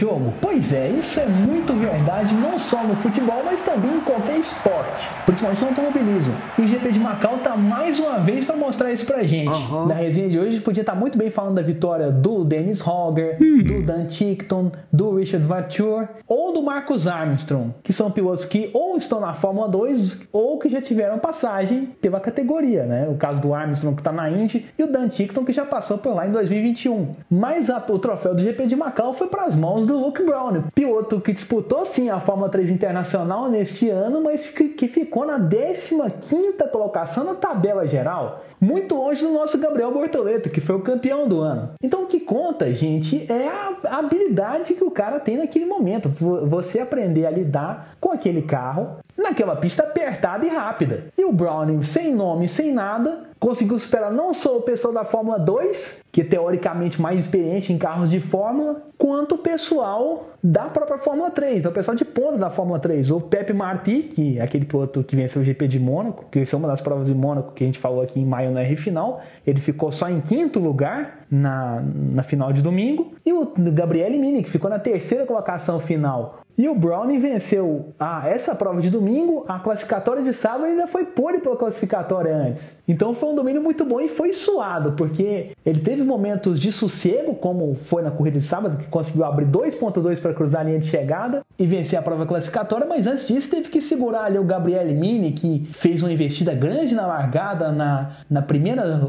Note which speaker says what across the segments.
Speaker 1: Jogo? Pois é, isso é muito verdade, não só no futebol, mas também em qualquer esporte, principalmente no automobilismo. E o GP de Macau tá mais uma vez para mostrar isso pra gente. Uhum. Na resenha de hoje, podia estar tá muito bem falando da vitória do Dennis Hogger, hum. do Dan Tickton, do Richard Vature ou do Marcus Armstrong, que são pilotos que ou estão na Fórmula 2 ou que já tiveram passagem pela categoria, né? O caso do Armstrong que tá na Indy e o Dan Tickton que já passou por lá em 2021. Mas a, o troféu do GP de Macau foi para as mãos do Luke Brown, piloto que disputou sim a Fórmula 3 Internacional neste ano, mas que ficou na 15ª colocação na tabela geral, muito longe do nosso Gabriel Bortoleto, que foi o campeão do ano. Então o que conta, gente, é a habilidade que o cara tem naquele momento, você aprender a lidar com aquele carro naquela pista apertada e rápida. E o Browning, sem nome, sem nada, conseguiu superar não só o pessoal da Fórmula 2, que é teoricamente mais experiente em carros de Fórmula, quanto o pessoal da própria Fórmula 3, é o pessoal de ponta da Fórmula 3. O Pepe Marti, que é aquele piloto que venceu o GP de Mônaco, que é uma das provas de Mônaco que a gente falou aqui em maio na R final, ele ficou só em quinto lugar na, na final de domingo. E o Gabriele Mini, que ficou na terceira colocação final. E o Browning venceu a, essa prova de domingo, a classificatória de sábado ainda foi pole pela classificatória antes. Então foi um domínio muito bom e foi suado, porque ele teve momentos de sossego, como foi na corrida de sábado, que conseguiu abrir 2.2 para cruzar a linha de chegada e vencer a prova classificatória, mas antes disso teve que segurar ali o Gabriele Mini, que fez uma investida grande na largada, na, na primeira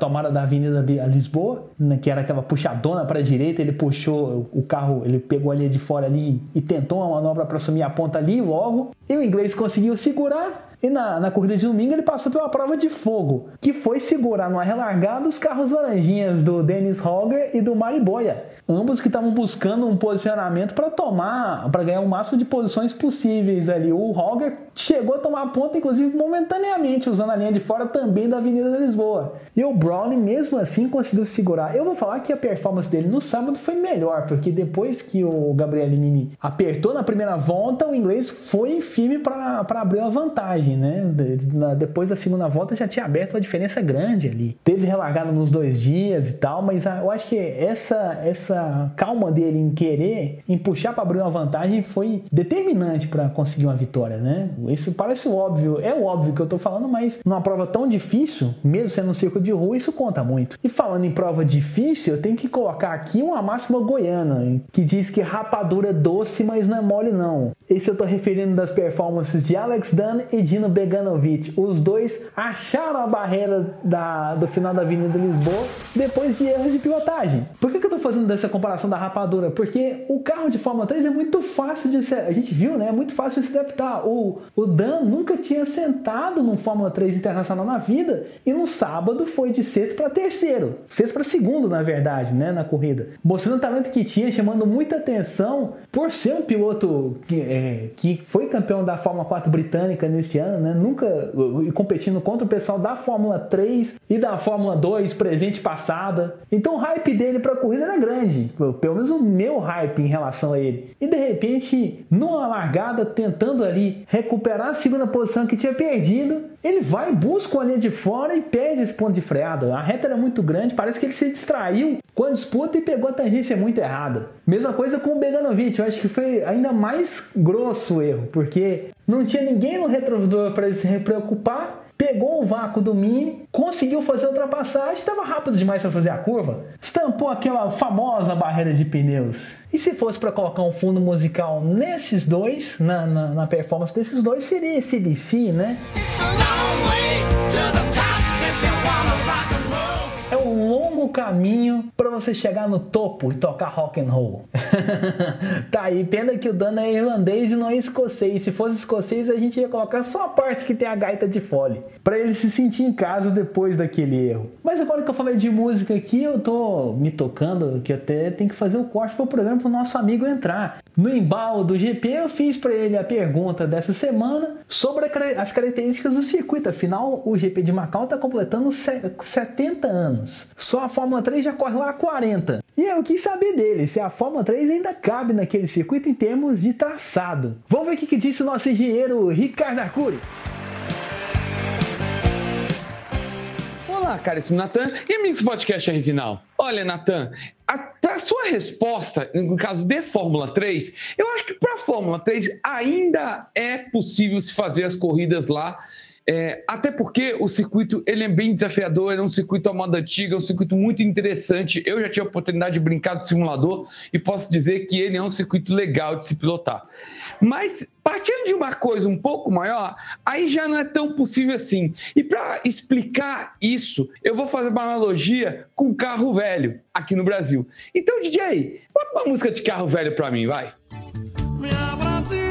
Speaker 1: tomada da Avenida Lisboa, né, que era aquela puxadona para a direita, ele puxou o carro, ele pegou a linha de fora ali e tentou tentou uma manobra para assumir a ponta ali logo, e o inglês conseguiu segurar e na, na corrida de domingo ele passou pela prova de fogo, que foi segurar numa relargada os carros laranjinhas do Dennis Hogger e do Mariboia. Ambos que estavam buscando um posicionamento para tomar, para ganhar o máximo de posições possíveis ali. O Hogger chegou a tomar a ponta, inclusive momentaneamente, usando a linha de fora também da Avenida da Lisboa. E o Brown, mesmo assim, conseguiu segurar. Eu vou falar que a performance dele no sábado foi melhor, porque depois que o Gabriel Nini apertou na primeira volta, o inglês foi firme para abrir uma vantagem né? Depois da segunda volta já tinha aberto uma diferença grande ali. Teve relargado nos dois dias e tal, mas eu acho que essa, essa calma dele em querer, em puxar para abrir uma vantagem foi determinante para conseguir uma vitória, né? Isso parece óbvio, é óbvio que eu tô falando, mas numa prova tão difícil, mesmo sendo um circo de rua, isso conta muito. E falando em prova difícil, eu tenho que colocar aqui uma máxima goiana, que diz que rapadura é doce, mas não é mole não. Esse eu tô referindo das performances de Alex Dunn e Dino Beganovic. Os dois acharam a barreira da, do final da Avenida Lisboa depois de erros de pilotagem. Por que, que eu tô fazendo dessa comparação da rapadura? Porque o carro de Fórmula 3 é muito fácil de se. A gente viu, né? É muito fácil de se adaptar. O, o Dan nunca tinha sentado num Fórmula 3 internacional na vida e no sábado foi de sexto para terceiro. Sexto para segundo, na verdade, né? Na corrida. Mostrando o talento que tinha, chamando muita atenção por ser um piloto que. É, que foi campeão da Fórmula 4 britânica neste ano, né? Nunca competindo contra o pessoal da Fórmula 3 e da Fórmula 2 presente e passada. Então o hype dele para a corrida era grande, pelo menos o meu hype em relação a ele. E de repente, numa largada, tentando ali recuperar a segunda posição que tinha perdido, ele vai, busca uma linha de fora e perde esse ponto de freada. A reta era muito grande, parece que ele se distraiu com a disputa e pegou a tangência muito errada. Mesma coisa com o Beganovic, eu acho que foi ainda mais grosso o erro, porque não tinha ninguém no retrovisor para ele se preocupar pegou o vácuo do Mini, conseguiu fazer a ultrapassagem, estava rápido demais para fazer a curva, estampou aquela famosa barreira de pneus. E se fosse para colocar um fundo musical nesses dois, na, na, na performance desses dois, seria esse DC, né? longo caminho para você chegar no topo e tocar rock and roll. tá aí, pena que o Dano é irlandês e não é escocês. Se fosse escocês, a gente ia colocar só a parte que tem a gaita de fole, para ele se sentir em casa depois daquele erro. Mas agora que eu falei de música aqui, eu tô me tocando que até tem que fazer o corte para, por exemplo, o nosso amigo entrar. No embalo do GP, eu fiz para ele a pergunta dessa semana sobre as características do circuito. Afinal, o GP de Macau está completando 70 anos. Só a Fórmula 3 já corre lá há 40. E eu quis saber dele se a Fórmula 3 ainda cabe naquele circuito em termos de traçado. Vamos ver o que, que disse o nosso engenheiro Ricardo Arcuri.
Speaker 2: Olá, caríssimo Natan e amigos do podcast R Final. Olha, Natan, para a sua resposta, no caso de Fórmula 3, eu acho que para a Fórmula 3 ainda é possível se fazer as corridas lá é, até porque o circuito ele é bem desafiador, é um circuito à moda antiga, é um circuito muito interessante. Eu já tive a oportunidade de brincar de simulador e posso dizer que ele é um circuito legal de se pilotar. Mas partindo de uma coisa um pouco maior, aí já não é tão possível assim. E para explicar isso, eu vou fazer uma analogia com carro velho aqui no Brasil. Então, DJ, bota uma música de carro velho para mim, vai. Minha Brasília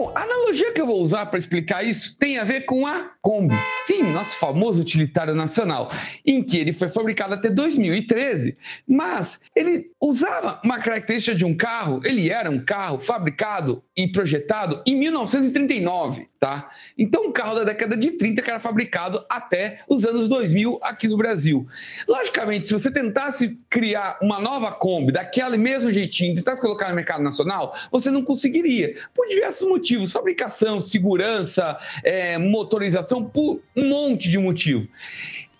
Speaker 2: Bom, a analogia que eu vou usar para explicar isso tem a ver com a Kombi. Sim, nosso famoso utilitário nacional, em que ele foi fabricado até 2013, mas ele usava uma característica de um carro, ele era um carro fabricado e projetado em 1939, tá? Então, um carro da década de 30 que era fabricado até os anos 2000 aqui no Brasil. Logicamente, se você tentasse criar uma nova Kombi daquele mesmo jeitinho, tentasse colocar no mercado nacional, você não conseguiria, por diversos motivos, fabricação, segurança, é, motorização, por um monte de motivo.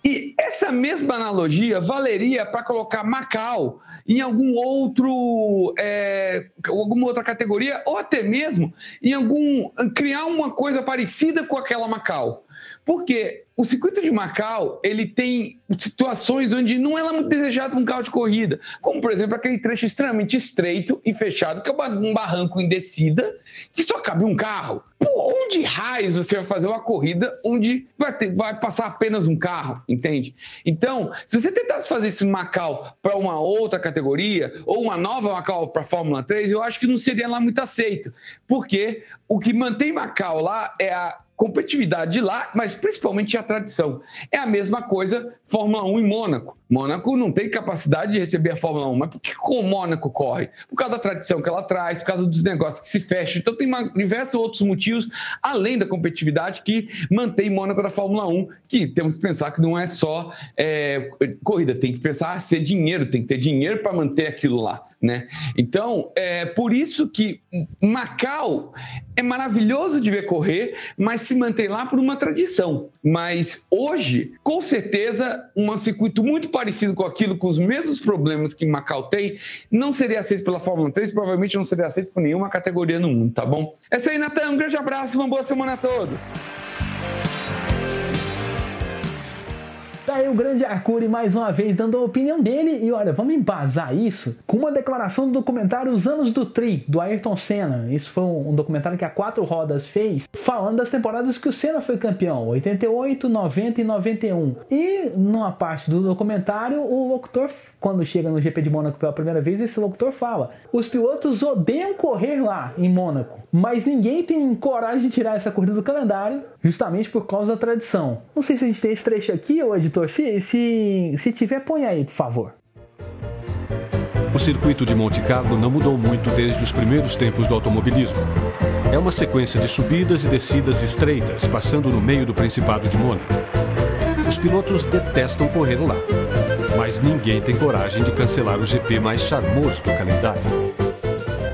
Speaker 2: E essa mesma analogia valeria para colocar Macau em algum outro, é, alguma outra categoria, ou até mesmo em algum criar uma coisa parecida com aquela Macau. Porque o circuito de Macau, ele tem situações onde não é muito desejado um carro de corrida, como por exemplo aquele trecho extremamente estreito e fechado, que é um barranco em descida, que só cabe um carro. Por onde raios você vai fazer uma corrida onde vai, ter, vai passar apenas um carro, entende? Então, se você tentasse fazer esse Macau para uma outra categoria, ou uma nova Macau para a Fórmula 3, eu acho que não seria lá muito aceito, porque o que mantém Macau lá é a competitividade de lá, mas principalmente a tradição. É a mesma coisa Fórmula 1 em Mônaco. Mônaco não tem capacidade de receber a Fórmula 1, mas por que o Mônaco corre? Por causa da tradição que ela traz, por causa dos negócios que se fecham. Então tem uma, diversos outros motivos, além da competitividade, que mantém Mônaco da Fórmula 1, que temos que pensar que não é só é, corrida, tem que pensar ser dinheiro, tem que ter dinheiro para manter aquilo lá. Né? Então, é por isso que Macau é maravilhoso de ver correr, mas se mantém lá por uma tradição. Mas hoje, com certeza, um circuito muito parecido com aquilo, com os mesmos problemas que Macau tem, não seria aceito pela Fórmula 3, provavelmente não seria aceito por nenhuma categoria no mundo, tá bom? É isso aí, Natan. Um grande abraço e uma boa semana a todos.
Speaker 1: Tá aí o grande Arcuri mais uma vez dando a opinião dele e olha, vamos embasar isso com uma declaração do documentário Os Anos do Tri, do Ayrton Senna. Isso foi um documentário que a Quatro Rodas fez, falando das temporadas que o Senna foi campeão, 88, 90 e 91. E numa parte do documentário, o locutor, quando chega no GP de Mônaco pela primeira vez, esse locutor fala: os pilotos odeiam correr lá em Mônaco, mas ninguém tem coragem de tirar essa corrida do calendário, justamente por causa da tradição. Não sei se a gente tem esse trecho aqui, ou editor, se, se, se tiver, põe aí, por favor.
Speaker 3: O circuito de Monte Carlo não mudou muito desde os primeiros tempos do automobilismo. É uma sequência de subidas e descidas estreitas, passando no meio do Principado de Mônaco. Os pilotos detestam correr lá, mas ninguém tem coragem de cancelar o GP mais charmoso do calendário.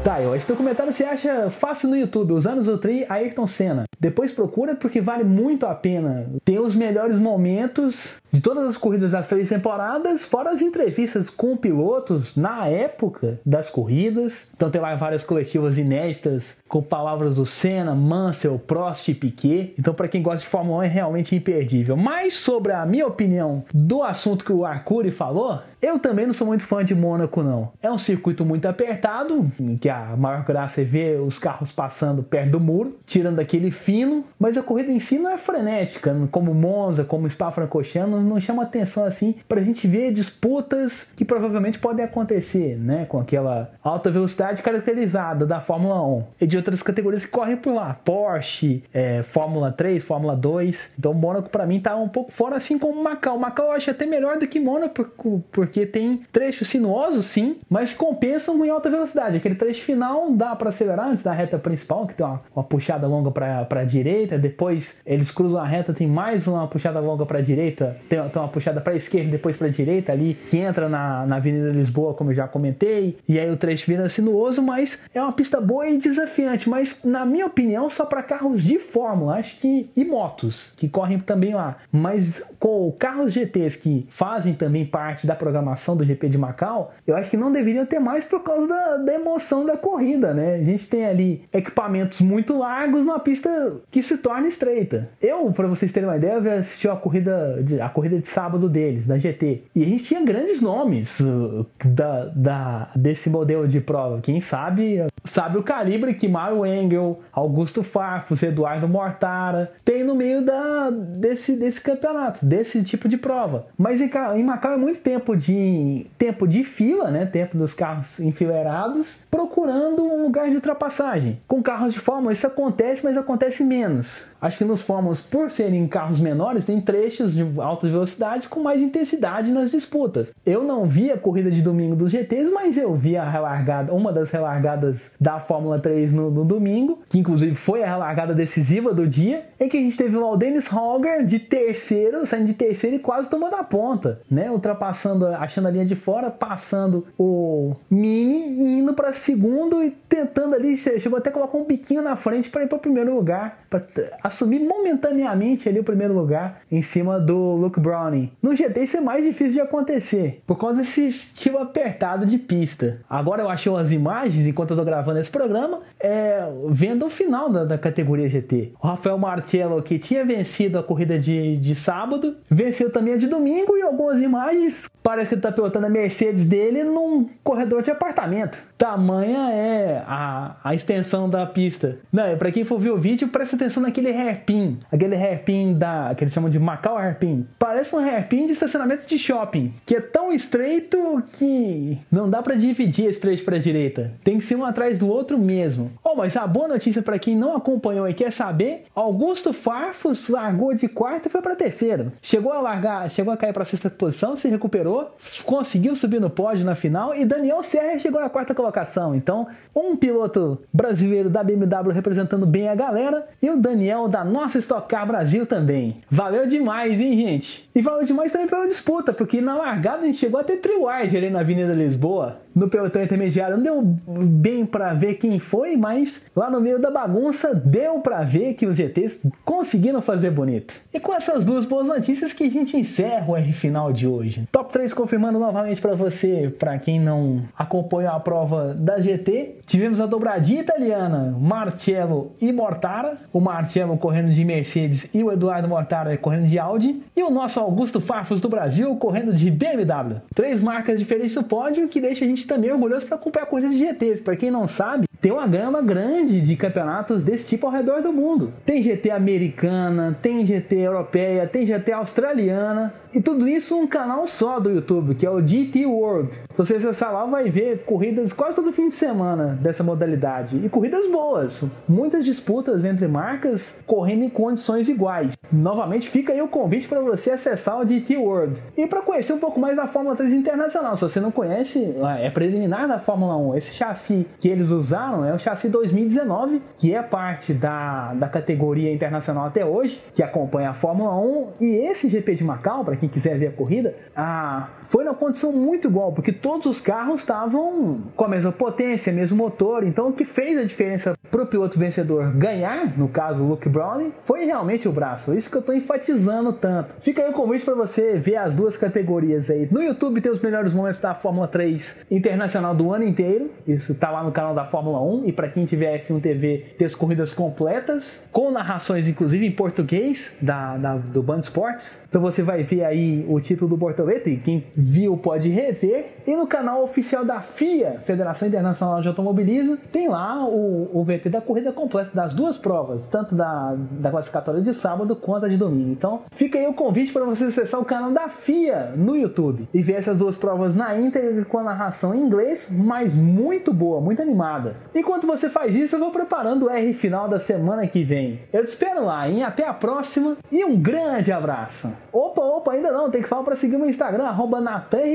Speaker 1: Tá, esse documentário você acha fácil no YouTube, Os Anos do Tri, Ayrton Senna. Depois procura porque vale muito a pena. Tem os melhores momentos de todas as corridas das três temporadas, fora as entrevistas com pilotos na época das corridas. Então tem lá várias coletivas inéditas com palavras do Senna, Mansell, Prost e Piquet. Então para quem gosta de Fórmula 1 é realmente imperdível. Mas sobre a minha opinião do assunto que o Arcuri falou, eu também não sou muito fã de Mônaco, não. É um circuito muito apertado, em que a maior graça é ver os carros passando perto do muro, tirando aquele fino, mas a corrida em si não é frenética, como Monza, como Spa-Francorchamps, não chama atenção assim para a gente ver disputas que provavelmente podem acontecer, né, com aquela alta velocidade caracterizada da Fórmula 1 e de outras categorias que correm por lá, Porsche, é, Fórmula 3, Fórmula 2. Então Mônaco para mim tá um pouco fora assim como Macau. Macau eu acho até melhor do que Mônaco porque tem trechos sinuosos sim, mas compensam em alta velocidade. Aquele trecho final dá para acelerar antes da reta principal, que tem uma, uma puxada longa para a direita, depois eles cruzam a reta, tem mais uma puxada longa para a direita, tem, tem uma puxada para a esquerda, depois para a direita ali, que entra na, na Avenida Lisboa, como eu já comentei, e aí o trecho vira sinuoso, mas é uma pista boa e desafiante, mas na minha opinião só para carros de Fórmula, acho que e motos que correm também lá, mas com carros GTs que fazem também parte da programação do GP de Macau, eu acho que não deveriam ter mais por causa da, da emoção da corrida, né? A gente tem ali equipamentos muito largos numa pista que se torna estreita. Eu, para vocês terem uma ideia, eu assisti a corrida de, a corrida de sábado deles, da GT, e a gente tinha grandes nomes uh, da, da, desse modelo de prova. Quem sabe sabe o calibre que Mario Engel, Augusto Farfus, Eduardo Mortara tem no meio da, desse, desse campeonato, desse tipo de prova. Mas em, em Macau é muito tempo de tempo de fila, né? Tempo dos carros enfileirados, procurando um lugar de ultrapassagem. Com carros de Fórmula isso acontece, mas acontece menos. Acho que nos Fórmulas, por serem carros menores, tem trechos de alta velocidade com mais intensidade nas disputas. Eu não vi a corrida de domingo dos GTs, mas eu vi a relargada, uma das relargadas da Fórmula 3 no, no domingo, que inclusive foi a relargada decisiva do dia, em que a gente teve o Aldenis Holger de terceiro, saindo de terceiro e quase tomando a ponta, né? Ultrapassando, achando a linha de fora, passando o Mini e indo para segundo e tentando ali, chegou até a colocar um biquinho na frente para ir para o primeiro lugar, para assumir momentaneamente ali o primeiro lugar em cima do Browning. No GT isso é mais difícil de acontecer, por causa desse estilo apertado de pista. Agora eu achei as imagens, enquanto eu tô gravando esse programa, é, vendo o final da, da categoria GT. O Rafael Marcello, que tinha vencido a corrida de, de sábado, venceu também a de domingo e algumas imagens parece que ele tá pilotando a Mercedes dele num corredor de apartamento. Tamanha é a, a extensão da pista. Não, para quem for ver o vídeo, presta atenção naquele hairpin. Aquele hairpin da. que eles chamam de Macau hairpin. Parece um hairpin de estacionamento de shopping. Que é tão estreito que não dá para dividir esse trecho para direita. Tem que ser um atrás do outro mesmo. Mas a boa notícia para quem não acompanhou e quer saber: Augusto Farfus largou de quarto e foi para terceiro. Chegou a largar, chegou a cair para sexta posição, se recuperou, conseguiu subir no pódio na final e Daniel Serra chegou na quarta colocação. Então, um piloto brasileiro da BMW representando bem a galera e o Daniel da nossa Stock Car Brasil também. Valeu demais, hein, gente? E valeu demais também pela disputa, porque na largada a gente chegou a ter triwide ali na Avenida Lisboa no pelotão intermediário não deu bem para ver quem foi, mas lá no meio da bagunça deu para ver que os GTs conseguiram fazer bonito. E com essas duas boas notícias que a gente encerra o R final de hoje. Top 3 confirmando novamente para você, para quem não acompanhou a prova da GT, tivemos a dobradinha italiana Marcello e Mortara, o Marcello correndo de Mercedes e o Eduardo Mortara correndo de Audi, e o nosso Augusto Farfus do Brasil correndo de BMW. Três marcas diferentes no pódio que deixa a gente também orgulhoso para acompanhar corridas de GTs. Para quem não sabe, tem uma gama grande de campeonatos desse tipo ao redor do mundo. Tem GT americana, tem GT europeia, tem GT australiana. E tudo isso um canal só do YouTube, que é o GT World. Se você acessar lá, vai ver corridas quase todo fim de semana dessa modalidade. E corridas boas. Muitas disputas entre marcas correndo em condições iguais. Novamente, fica aí o convite para você acessar o GT World. E para conhecer um pouco mais da Fórmula 3 Internacional. Se você não conhece, é preliminar da Fórmula 1. Esse chassi que eles usaram não, é um chassi 2019, que é parte da, da categoria internacional até hoje, que acompanha a Fórmula 1. E esse GP de Macau, para quem quiser ver a corrida, ah, foi numa condição muito igual, porque todos os carros estavam com a mesma potência, mesmo motor. Então, o que fez a diferença para o piloto vencedor ganhar, no caso o Luke Browning, foi realmente o braço. Isso que eu estou enfatizando tanto. Fica aí o convite para você ver as duas categorias aí. No YouTube tem os melhores momentos da Fórmula 3 internacional do ano inteiro. Isso está lá no canal da Fórmula 1. 1 e para quem tiver F1 TV ter as corridas completas, com narrações inclusive em português da, da do Band Esportes. Então você vai ver aí o título do Bortoleto e quem viu pode rever. E no canal oficial da FIA, Federação Internacional de Automobilismo, tem lá o, o VT da corrida completa das duas provas, tanto da, da classificatória de sábado quanto a de domingo. Então fica aí o convite para você acessar o canal da FIA no YouTube e ver essas duas provas na íntegra com a narração em inglês, mas muito boa, muito animada. Enquanto você faz isso, eu vou preparando o R final da semana que vem. Eu te espero lá, hein? Até a próxima e um grande abraço. Opa, opa, ainda não, tem que falar para seguir meu Instagram, arroba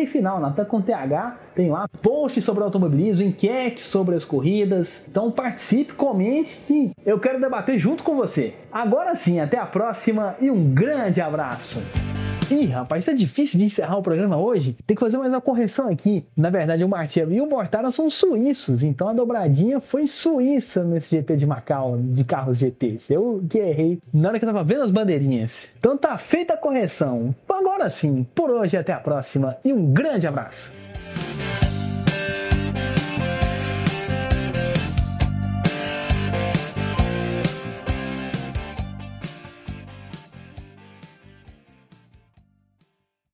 Speaker 1: Final, Natan com TH. Tem lá posts sobre automobilismo, enquete sobre as corridas. Então participe, comente que eu quero debater junto com você. Agora sim, até a próxima e um grande abraço. Ih, rapaz, tá difícil de encerrar o programa hoje. Tem que fazer mais uma correção aqui. Na verdade, o Martiello e o Mortara são suíços, então a dobradinha foi suíça nesse GP de Macau, de carros GTs. Eu que errei na hora que eu tava vendo as bandeirinhas. Então tá feita a correção. Agora sim, por hoje até a próxima e um grande abraço.